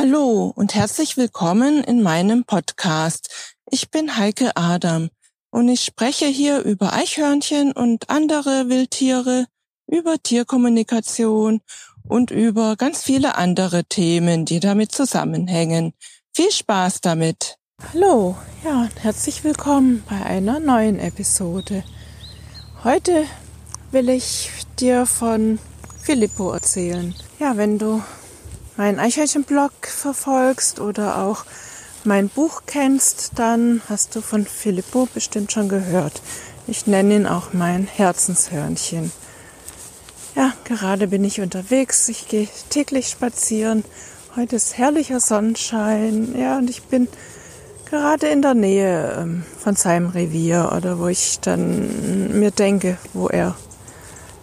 Hallo und herzlich willkommen in meinem Podcast. Ich bin Heike Adam und ich spreche hier über Eichhörnchen und andere Wildtiere, über Tierkommunikation und über ganz viele andere Themen, die damit zusammenhängen. Viel Spaß damit! Hallo, ja, und herzlich willkommen bei einer neuen Episode. Heute will ich dir von Filippo erzählen. Ja, wenn du meinen Eichhörnchenblog verfolgst oder auch mein Buch kennst, dann hast du von Filippo bestimmt schon gehört. Ich nenne ihn auch mein Herzenshörnchen. Ja, gerade bin ich unterwegs. Ich gehe täglich spazieren. Heute ist herrlicher Sonnenschein. Ja, und ich bin gerade in der Nähe ähm, von seinem Revier oder wo ich dann mir denke, wo er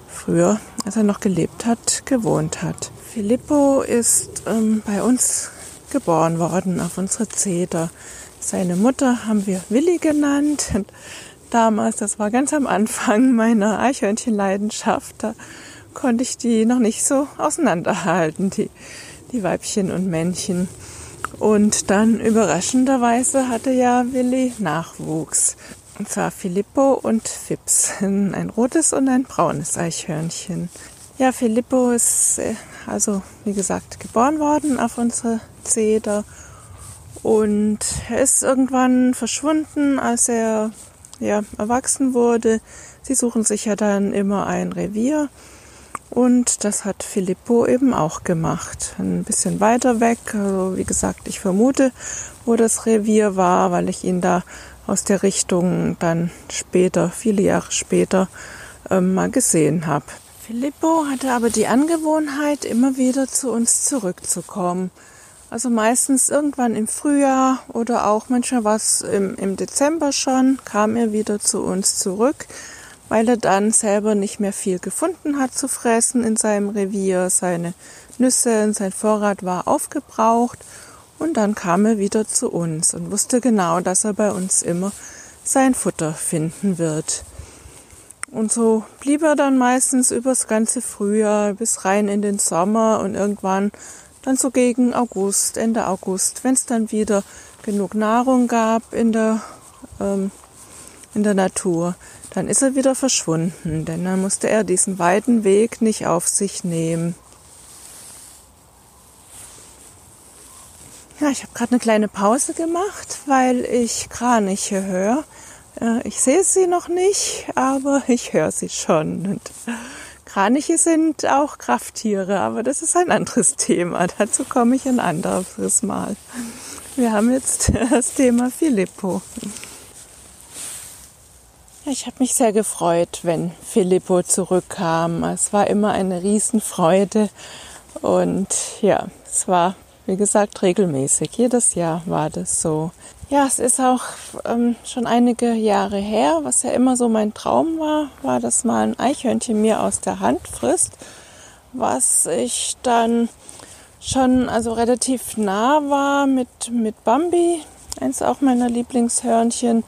früher, als er noch gelebt hat, gewohnt hat. Filippo ist ähm, bei uns geboren worden auf unsere Zeder. Seine Mutter haben wir Willi genannt. Damals, das war ganz am Anfang meiner Eichhörnchenleidenschaft, da konnte ich die noch nicht so auseinanderhalten, die, die Weibchen und Männchen. Und dann überraschenderweise hatte ja Willi Nachwuchs. Und zwar Filippo und Fips. Ein rotes und ein braunes Eichhörnchen. Ja, Filippo ist äh, also, wie gesagt, geboren worden auf unsere Zeder. Und er ist irgendwann verschwunden, als er ja, erwachsen wurde. Sie suchen sich ja dann immer ein Revier. Und das hat Filippo eben auch gemacht. Ein bisschen weiter weg. Also wie gesagt, ich vermute, wo das Revier war, weil ich ihn da aus der Richtung dann später, viele Jahre später, äh, mal gesehen habe. Filippo hatte aber die Angewohnheit, immer wieder zu uns zurückzukommen. Also meistens irgendwann im Frühjahr oder auch manchmal was im, im Dezember schon, kam er wieder zu uns zurück, weil er dann selber nicht mehr viel gefunden hat zu fressen in seinem Revier. Seine Nüsse und sein Vorrat war aufgebraucht und dann kam er wieder zu uns und wusste genau, dass er bei uns immer sein Futter finden wird. Und so blieb er dann meistens übers ganze Frühjahr bis rein in den Sommer und irgendwann dann so gegen August, Ende August, wenn es dann wieder genug Nahrung gab in der, ähm, in der Natur, dann ist er wieder verschwunden, denn dann musste er diesen weiten Weg nicht auf sich nehmen. Ja, ich habe gerade eine kleine Pause gemacht, weil ich Kraniche höre. Ich sehe sie noch nicht, aber ich höre sie schon. Und Kraniche sind auch Krafttiere, aber das ist ein anderes Thema. Dazu komme ich ein anderes Mal. Wir haben jetzt das Thema Filippo. Ich habe mich sehr gefreut, wenn Filippo zurückkam. Es war immer eine Riesenfreude und ja, es war, wie gesagt, regelmäßig. Jedes Jahr war das so. Ja, es ist auch ähm, schon einige Jahre her, was ja immer so mein Traum war, war, dass mal ein Eichhörnchen mir aus der Hand frisst, was ich dann schon also relativ nah war mit, mit Bambi, eins auch meiner Lieblingshörnchen.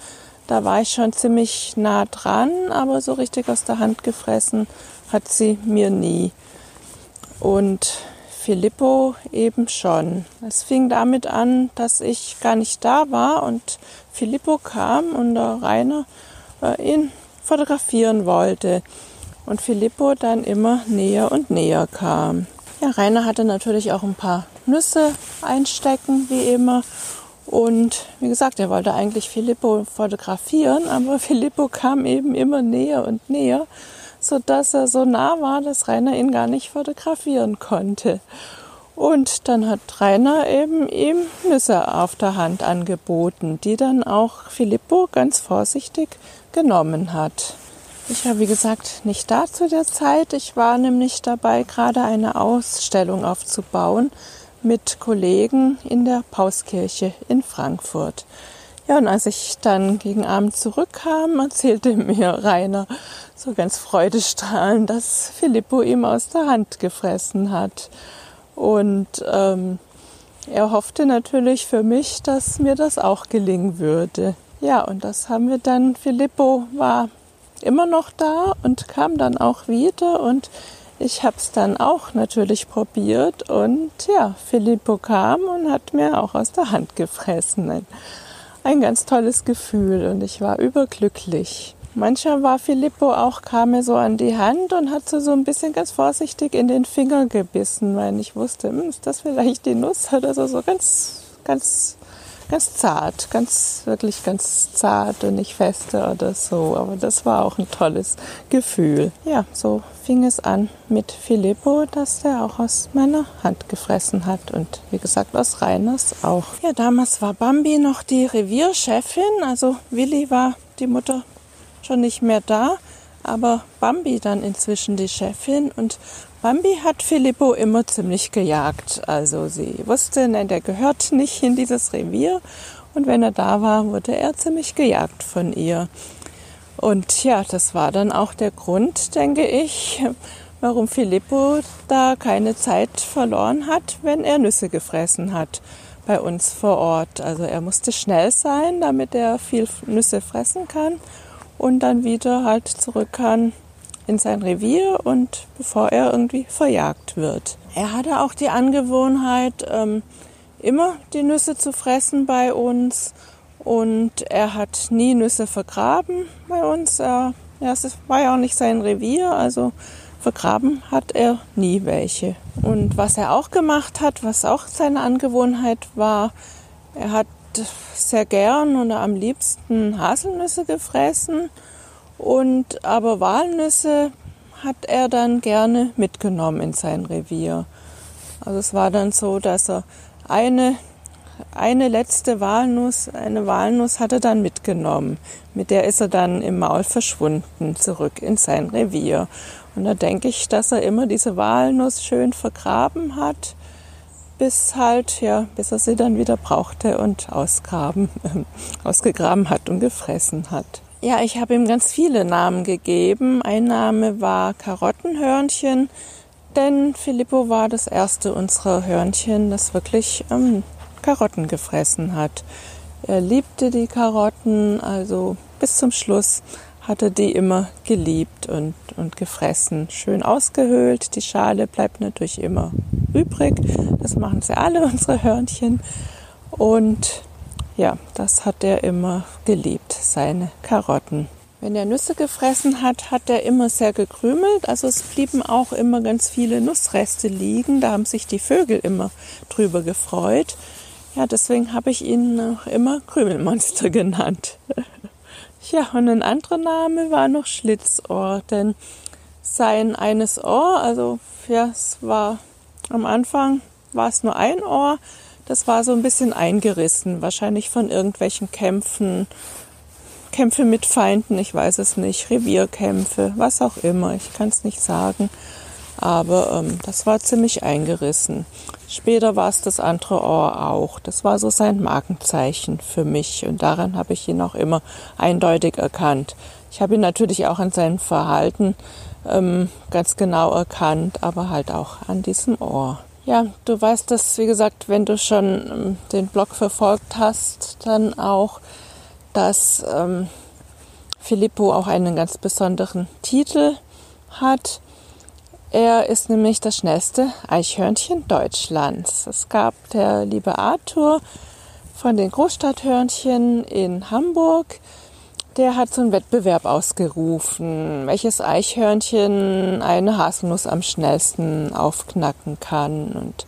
Da war ich schon ziemlich nah dran, aber so richtig aus der Hand gefressen hat sie mir nie. Und Filippo eben schon. Es fing damit an, dass ich gar nicht da war und Filippo kam und der Rainer äh, ihn fotografieren wollte. Und Filippo dann immer näher und näher kam. Ja, Rainer hatte natürlich auch ein paar Nüsse einstecken, wie immer. Und wie gesagt, er wollte eigentlich Filippo fotografieren, aber Filippo kam eben immer näher und näher so dass er so nah war, dass Rainer ihn gar nicht fotografieren konnte. Und dann hat Rainer eben ihm Nüsse auf der Hand angeboten, die dann auch Filippo ganz vorsichtig genommen hat. Ich war, wie gesagt, nicht da zu der Zeit. Ich war nämlich dabei, gerade eine Ausstellung aufzubauen mit Kollegen in der Pauskirche in Frankfurt. Ja, und als ich dann gegen Abend zurückkam, erzählte mir Rainer so ganz freudestrahlend, dass Filippo ihm aus der Hand gefressen hat. Und ähm, er hoffte natürlich für mich, dass mir das auch gelingen würde. Ja, und das haben wir dann. Filippo war immer noch da und kam dann auch wieder und ich habe es dann auch natürlich probiert und ja, Filippo kam und hat mir auch aus der Hand gefressen. Ein, ein ganz tolles Gefühl und ich war überglücklich. Mancher war Filippo auch, kam mir so an die Hand und hat so, so ein bisschen ganz vorsichtig in den Finger gebissen, weil ich wusste, hm, ist das vielleicht die Nuss oder so, so ganz, ganz, ganz zart, ganz, wirklich ganz zart und nicht feste oder so. Aber das war auch ein tolles Gefühl. Ja, so fing es an mit Filippo, dass der auch aus meiner Hand gefressen hat und wie gesagt aus Reiners auch. Ja, damals war Bambi noch die Revierchefin, also Willi war die Mutter schon nicht mehr da, aber Bambi dann inzwischen die Chefin und Bambi hat Filippo immer ziemlich gejagt. Also sie wusste, nein, der gehört nicht in dieses Revier und wenn er da war, wurde er ziemlich gejagt von ihr. Und ja, das war dann auch der Grund, denke ich, warum Filippo da keine Zeit verloren hat, wenn er Nüsse gefressen hat bei uns vor Ort. Also er musste schnell sein, damit er viel Nüsse fressen kann und dann wieder halt zurück kann in sein Revier und bevor er irgendwie verjagt wird. Er hatte auch die Angewohnheit, ähm, immer die Nüsse zu fressen bei uns und er hat nie Nüsse vergraben bei uns. Er, ja, es war ja auch nicht sein Revier, also vergraben hat er nie welche. Und was er auch gemacht hat, was auch seine Angewohnheit war, er hat sehr gern und am liebsten Haselnüsse gefressen und aber Walnüsse hat er dann gerne mitgenommen in sein Revier. Also es war dann so, dass er eine eine letzte Walnuss, eine Walnuss hat er dann mitgenommen. Mit der ist er dann im Maul verschwunden, zurück in sein Revier. Und da denke ich, dass er immer diese Walnuss schön vergraben hat bis halt, ja, bis er sie dann wieder brauchte und ausgraben, äh, ausgegraben hat und gefressen hat. Ja, ich habe ihm ganz viele Namen gegeben. Ein Name war Karottenhörnchen, denn Filippo war das erste unserer Hörnchen, das wirklich ähm, Karotten gefressen hat. Er liebte die Karotten, also bis zum Schluss hatte die immer geliebt und, und gefressen. Schön ausgehöhlt. Die Schale bleibt natürlich immer übrig. Das machen sie alle, unsere Hörnchen. Und ja, das hat er immer geliebt, seine Karotten. Wenn er Nüsse gefressen hat, hat er immer sehr gekrümelt. Also es blieben auch immer ganz viele Nussreste liegen. Da haben sich die Vögel immer drüber gefreut. Ja, deswegen habe ich ihn auch immer Krümelmonster genannt. Ja, und ein anderer Name war noch Schlitzohr, denn sein eines Ohr, also ja, es war am Anfang war es nur ein Ohr, das war so ein bisschen eingerissen, wahrscheinlich von irgendwelchen Kämpfen, Kämpfe mit Feinden, ich weiß es nicht, Revierkämpfe, was auch immer, ich kann es nicht sagen. Aber ähm, das war ziemlich eingerissen. Später war es das andere Ohr auch. Das war so sein Markenzeichen für mich und daran habe ich ihn auch immer eindeutig erkannt. Ich habe ihn natürlich auch an seinem Verhalten ähm, ganz genau erkannt, aber halt auch an diesem Ohr. Ja, du weißt das, wie gesagt, wenn du schon ähm, den Blog verfolgt hast, dann auch, dass ähm, Filippo auch einen ganz besonderen Titel hat. Er ist nämlich das schnellste Eichhörnchen Deutschlands. Es gab der liebe Arthur von den Großstadthörnchen in Hamburg. Der hat so einen Wettbewerb ausgerufen, welches Eichhörnchen eine Haselnuss am schnellsten aufknacken kann. Und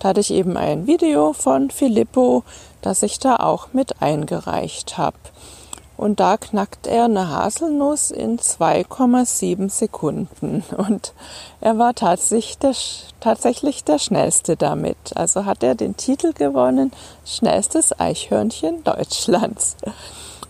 da hatte ich eben ein Video von Filippo, das ich da auch mit eingereicht habe. Und da knackt er eine Haselnuss in 2,7 Sekunden. Und er war tatsächlich der, tatsächlich der Schnellste damit. Also hat er den Titel gewonnen, schnellstes Eichhörnchen Deutschlands.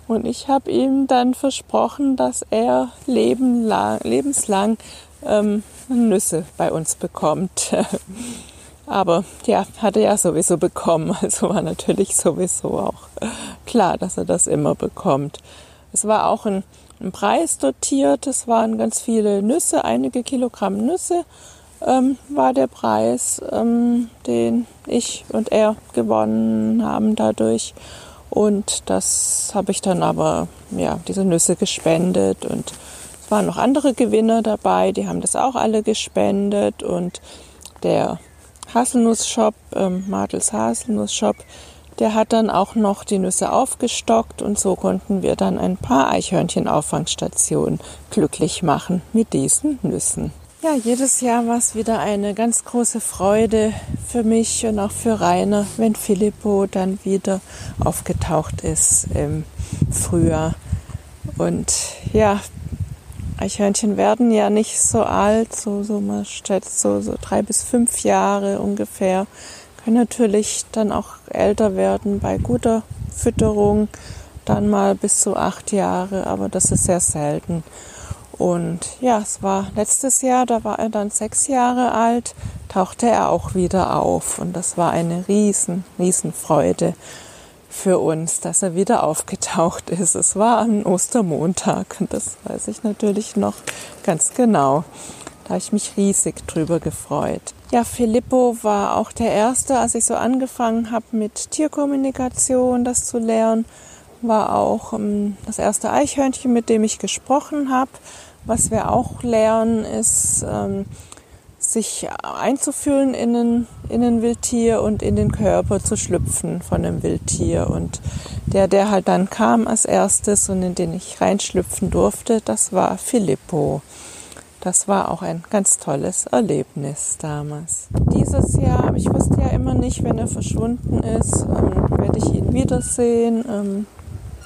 Und ich habe ihm dann versprochen, dass er lebenslang ähm, Nüsse bei uns bekommt. Aber ja, hat er ja sowieso bekommen. Also war natürlich sowieso auch klar, dass er das immer bekommt. Es war auch ein, ein Preis dotiert. Es waren ganz viele Nüsse, einige Kilogramm Nüsse ähm, war der Preis, ähm, den ich und er gewonnen haben dadurch. Und das habe ich dann aber, ja, diese Nüsse gespendet und waren noch andere Gewinner dabei, die haben das auch alle gespendet und der Haselnuss-Shop, ähm, Martels Haselnuss-Shop, der hat dann auch noch die Nüsse aufgestockt und so konnten wir dann ein paar Eichhörnchen-Auffangstationen glücklich machen mit diesen Nüssen. Ja, jedes Jahr war es wieder eine ganz große Freude für mich und auch für Rainer, wenn Filippo dann wieder aufgetaucht ist im Frühjahr. Und ja, Eichhörnchen werden ja nicht so alt, so, so man schätzt so, so drei bis fünf Jahre ungefähr können natürlich dann auch älter werden bei guter Fütterung, dann mal bis zu acht Jahre, aber das ist sehr selten. Und ja, es war letztes Jahr, da war er dann sechs Jahre alt, tauchte er auch wieder auf. Und das war eine riesen, riesen Freude für uns, dass er wieder aufgetaucht ist. Es war am Ostermontag und das weiß ich natürlich noch ganz genau. Da habe ich mich riesig drüber gefreut. Ja, Filippo war auch der Erste, als ich so angefangen habe mit Tierkommunikation, das zu lernen, war auch ähm, das erste Eichhörnchen, mit dem ich gesprochen habe. Was wir auch lernen, ist, ähm, sich einzufühlen in ein, in ein Wildtier und in den Körper zu schlüpfen von einem Wildtier. Und der, der halt dann kam als erstes und in den ich reinschlüpfen durfte, das war Filippo. Das war auch ein ganz tolles Erlebnis damals. Dieses Jahr, ich wusste ja immer nicht, wenn er verschwunden ist, ähm, werde ich ihn wiedersehen. Ähm,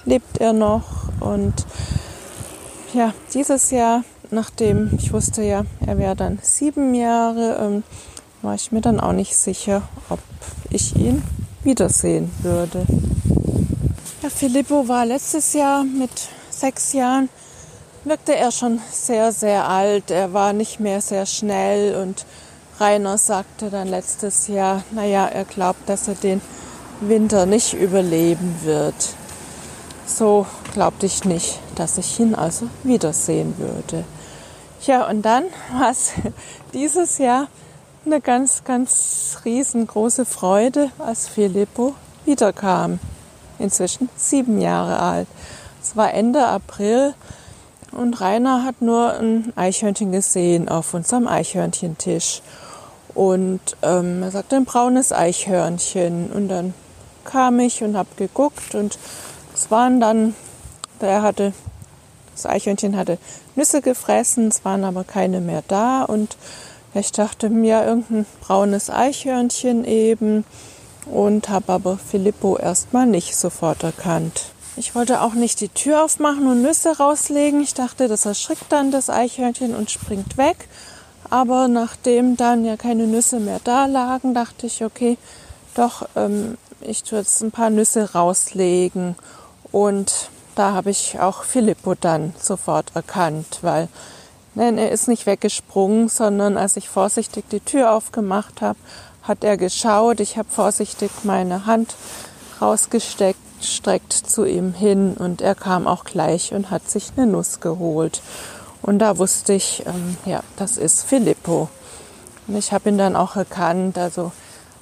lebt er noch? Und ja, dieses Jahr, nachdem ich wusste ja, er wäre dann sieben Jahre, ähm, war ich mir dann auch nicht sicher, ob ich ihn wiedersehen würde. Ja, Filippo war letztes Jahr mit sechs Jahren wirkte er schon sehr, sehr alt. Er war nicht mehr sehr schnell und Rainer sagte dann letztes Jahr, naja, er glaubt, dass er den Winter nicht überleben wird. So glaubte ich nicht, dass ich ihn also wiedersehen würde. Ja, und dann war es dieses Jahr eine ganz, ganz riesengroße Freude, als Filippo wiederkam. Inzwischen sieben Jahre alt. Es war Ende April und Rainer hat nur ein Eichhörnchen gesehen auf unserem Eichhörnchentisch. Und ähm, er sagte ein braunes Eichhörnchen. Und dann kam ich und habe geguckt und es waren dann, er hatte, das Eichhörnchen hatte Nüsse gefressen, es waren aber keine mehr da. Und ich dachte mir, irgendein braunes Eichhörnchen eben und habe aber Filippo erstmal nicht sofort erkannt. Ich wollte auch nicht die Tür aufmachen und Nüsse rauslegen. Ich dachte, das erschrickt dann das Eichhörnchen und springt weg. Aber nachdem dann ja keine Nüsse mehr da lagen, dachte ich, okay, doch, ähm, ich tue jetzt ein paar Nüsse rauslegen. Und da habe ich auch Filippo dann sofort erkannt, weil nein, er ist nicht weggesprungen, sondern als ich vorsichtig die Tür aufgemacht habe, hat er geschaut. Ich habe vorsichtig meine Hand rausgesteckt streckt zu ihm hin und er kam auch gleich und hat sich eine Nuss geholt. Und da wusste ich, ähm, ja, das ist Filippo. Und ich habe ihn dann auch erkannt. Also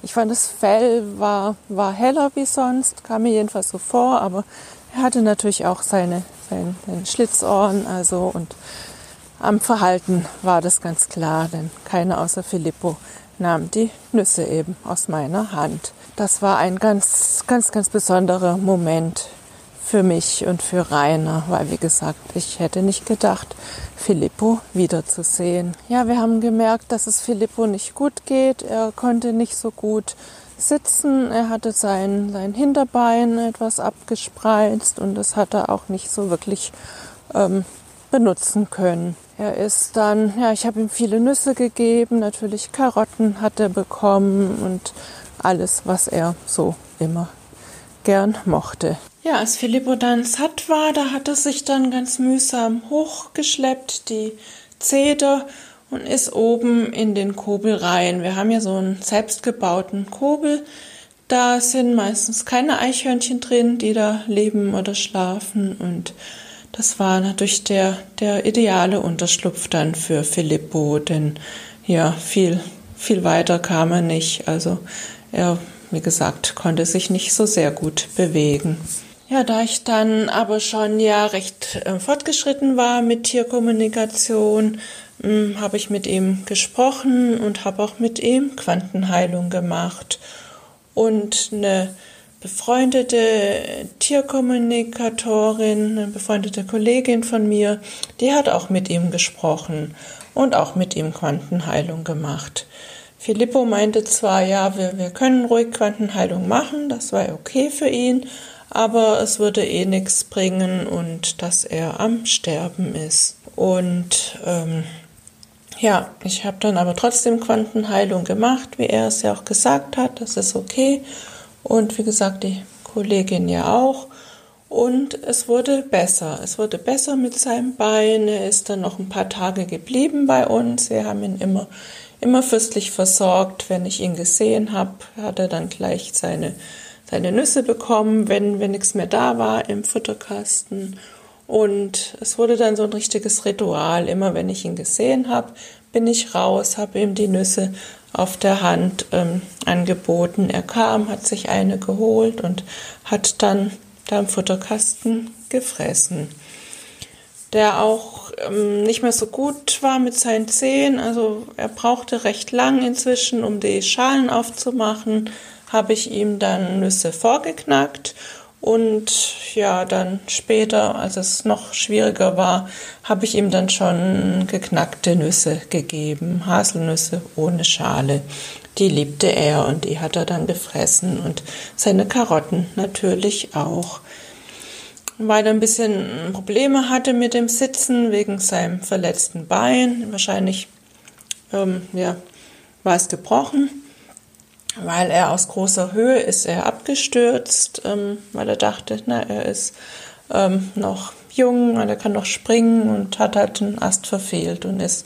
ich fand, das Fell war, war heller wie sonst, kam mir jedenfalls so vor, aber er hatte natürlich auch seine, seine, seine Schlitzohren, also und am Verhalten war das ganz klar, denn keiner außer Filippo nahm die Nüsse eben aus meiner Hand. Das war ein ganz, ganz, ganz besonderer Moment für mich und für Rainer, weil wie gesagt, ich hätte nicht gedacht, Filippo wiederzusehen. Ja, wir haben gemerkt, dass es Filippo nicht gut geht. Er konnte nicht so gut sitzen. Er hatte sein, sein Hinterbein etwas abgespreizt und das hat er auch nicht so wirklich ähm, benutzen können. Er ist dann, ja, ich habe ihm viele Nüsse gegeben, natürlich Karotten hat er bekommen und alles, was er so immer gern mochte. Ja, als Filippo dann satt war, da hat er sich dann ganz mühsam hochgeschleppt, die Zeder, und ist oben in den Kobel rein. Wir haben ja so einen selbstgebauten Kobel. Da sind meistens keine Eichhörnchen drin, die da leben oder schlafen und das war natürlich der, der ideale Unterschlupf dann für Filippo, denn ja, viel, viel weiter kam er nicht. Also er, wie gesagt, konnte sich nicht so sehr gut bewegen. Ja, da ich dann aber schon ja recht äh, fortgeschritten war mit Tierkommunikation, hm, habe ich mit ihm gesprochen und habe auch mit ihm Quantenheilung gemacht. Und eine befreundete Tierkommunikatorin, eine befreundete Kollegin von mir, die hat auch mit ihm gesprochen und auch mit ihm Quantenheilung gemacht. Filippo meinte zwar, ja, wir, wir können ruhig Quantenheilung machen, das war okay für ihn, aber es würde eh nichts bringen und dass er am Sterben ist. Und ähm, ja, ich habe dann aber trotzdem Quantenheilung gemacht, wie er es ja auch gesagt hat, das ist okay. Und wie gesagt, die Kollegin ja auch. Und es wurde besser. Es wurde besser mit seinem Bein. Er ist dann noch ein paar Tage geblieben bei uns. Wir haben ihn immer, immer fürstlich versorgt. Wenn ich ihn gesehen habe, hat er dann gleich seine, seine Nüsse bekommen, wenn, wenn nichts mehr da war im Futterkasten. Und es wurde dann so ein richtiges Ritual. Immer wenn ich ihn gesehen habe, bin ich raus, habe ihm die Nüsse auf der Hand ähm, angeboten. Er kam, hat sich eine geholt und hat dann da im Futterkasten gefressen. Der auch ähm, nicht mehr so gut war mit seinen Zehen, also er brauchte recht lang inzwischen, um die Schalen aufzumachen, habe ich ihm dann Nüsse vorgeknackt und ja, dann später, als es noch schwieriger war, habe ich ihm dann schon geknackte Nüsse gegeben, Haselnüsse ohne Schale. Die liebte er und die hat er dann gefressen und seine Karotten natürlich auch. Weil er ein bisschen Probleme hatte mit dem Sitzen wegen seinem verletzten Bein, wahrscheinlich ähm, ja, war es gebrochen weil er aus großer Höhe ist er abgestürzt, ähm, weil er dachte, na, er ist ähm, noch jung und er kann noch springen und hat halt einen Ast verfehlt und ist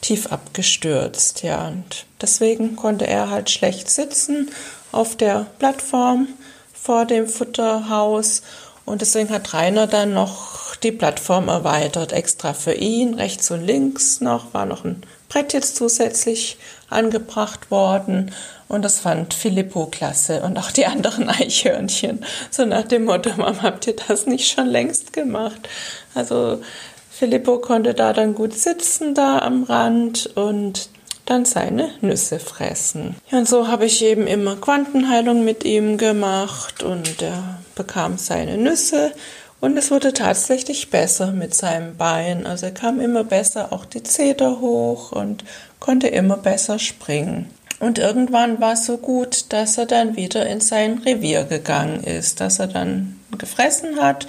tief abgestürzt, ja. Und deswegen konnte er halt schlecht sitzen auf der Plattform vor dem Futterhaus und deswegen hat Rainer dann noch die Plattform erweitert, extra für ihn, rechts und links noch, war noch ein Brett jetzt zusätzlich angebracht worden und das fand Filippo klasse und auch die anderen Eichhörnchen. So nach dem Motto, Mama, habt ihr das nicht schon längst gemacht? Also Filippo konnte da dann gut sitzen da am Rand und dann seine Nüsse fressen. Und so habe ich eben immer Quantenheilung mit ihm gemacht und er bekam seine Nüsse und es wurde tatsächlich besser mit seinem Bein. Also er kam immer besser auch die Zeder hoch und konnte immer besser springen. Und irgendwann war es so gut, dass er dann wieder in sein Revier gegangen ist, dass er dann gefressen hat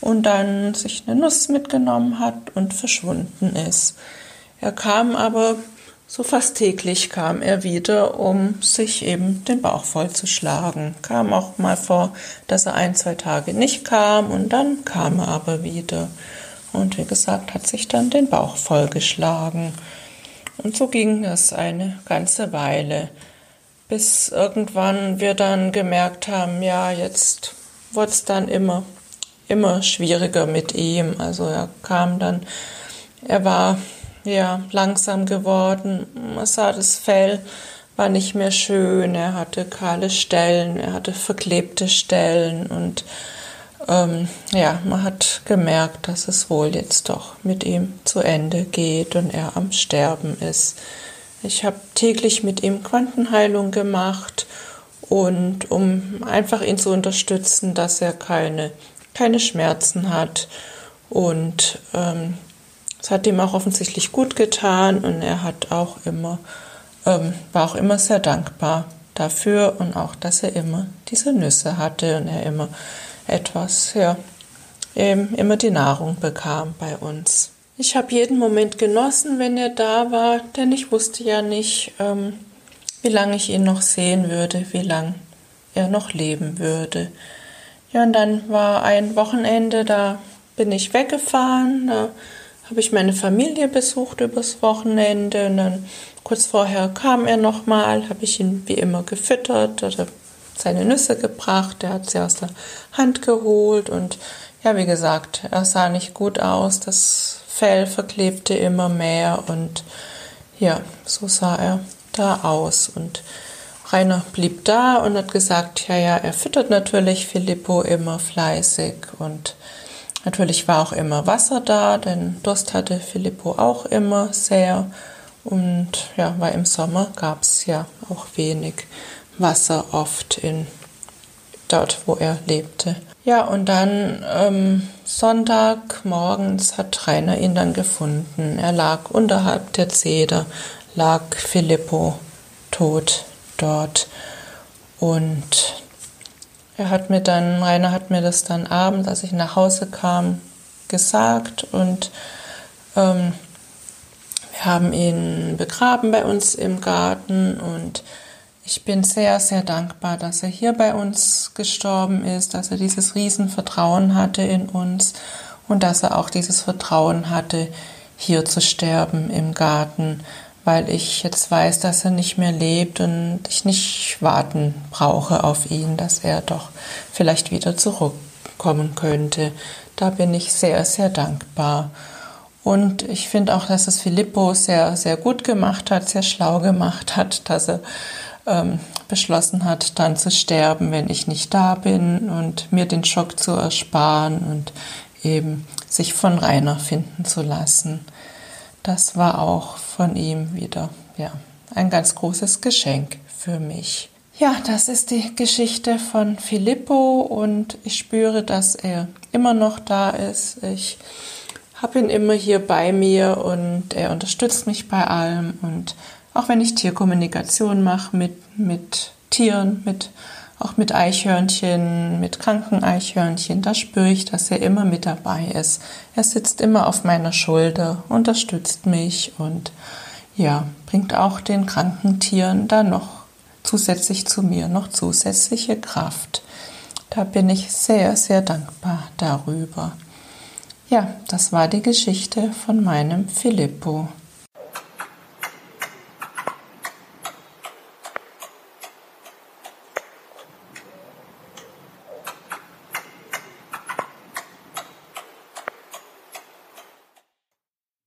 und dann sich eine Nuss mitgenommen hat und verschwunden ist. Er kam aber so fast täglich kam er wieder, um sich eben den Bauch vollzuschlagen. Kam auch mal vor, dass er ein, zwei Tage nicht kam und dann kam er aber wieder. Und wie gesagt, hat sich dann den Bauch vollgeschlagen. Und so ging es eine ganze Weile, bis irgendwann wir dann gemerkt haben, ja, jetzt wurde es dann immer, immer schwieriger mit ihm. Also er kam dann, er war ja langsam geworden. Man sah, das Fell war nicht mehr schön. Er hatte kahle Stellen, er hatte verklebte Stellen und ähm, ja, man hat gemerkt, dass es wohl jetzt doch mit ihm zu Ende geht und er am Sterben ist. Ich habe täglich mit ihm Quantenheilung gemacht und um einfach ihn zu unterstützen, dass er keine, keine Schmerzen hat. Und ähm, es hat ihm auch offensichtlich gut getan und er hat auch immer, ähm, war auch immer sehr dankbar dafür und auch, dass er immer diese Nüsse hatte und er immer etwas, ja, immer die Nahrung bekam bei uns. Ich habe jeden Moment genossen, wenn er da war, denn ich wusste ja nicht, ähm, wie lange ich ihn noch sehen würde, wie lange er noch leben würde. Ja, und dann war ein Wochenende, da bin ich weggefahren, da habe ich meine Familie besucht übers Wochenende und dann kurz vorher kam er nochmal, habe ich ihn wie immer gefüttert, oder seine Nüsse gebracht, er hat sie aus der Hand geholt und ja, wie gesagt, er sah nicht gut aus, das Fell verklebte immer mehr und ja, so sah er da aus und Rainer blieb da und hat gesagt, ja, ja, er füttert natürlich Filippo immer fleißig und natürlich war auch immer Wasser da, denn Durst hatte Filippo auch immer sehr. Und ja, weil im Sommer gab es ja auch wenig Wasser oft in dort, wo er lebte. Ja, und dann ähm, Sonntag morgens hat Rainer ihn dann gefunden. Er lag unterhalb der Zeder, lag Filippo tot dort. Und er hat mir dann, Rainer hat mir das dann abends, als ich nach Hause kam, gesagt und ähm, wir haben ihn begraben bei uns im Garten und ich bin sehr, sehr dankbar, dass er hier bei uns gestorben ist, dass er dieses Riesenvertrauen hatte in uns und dass er auch dieses Vertrauen hatte, hier zu sterben im Garten, weil ich jetzt weiß, dass er nicht mehr lebt und ich nicht warten brauche auf ihn, dass er doch vielleicht wieder zurückkommen könnte. Da bin ich sehr, sehr dankbar. Und ich finde auch, dass es Filippo sehr, sehr gut gemacht hat, sehr schlau gemacht hat, dass er ähm, beschlossen hat, dann zu sterben, wenn ich nicht da bin und mir den Schock zu ersparen und eben sich von Rainer finden zu lassen. Das war auch von ihm wieder, ja, ein ganz großes Geschenk für mich. Ja, das ist die Geschichte von Filippo und ich spüre, dass er immer noch da ist. Ich habe ihn immer hier bei mir und er unterstützt mich bei allem und auch wenn ich Tierkommunikation mache mit, mit Tieren, mit, auch mit Eichhörnchen, mit kranken Eichhörnchen, da spüre ich, dass er immer mit dabei ist. Er sitzt immer auf meiner Schulter, unterstützt mich und ja, bringt auch den kranken Tieren da noch zusätzlich zu mir noch zusätzliche Kraft. Da bin ich sehr, sehr dankbar darüber. Ja, das war die Geschichte von meinem Filippo.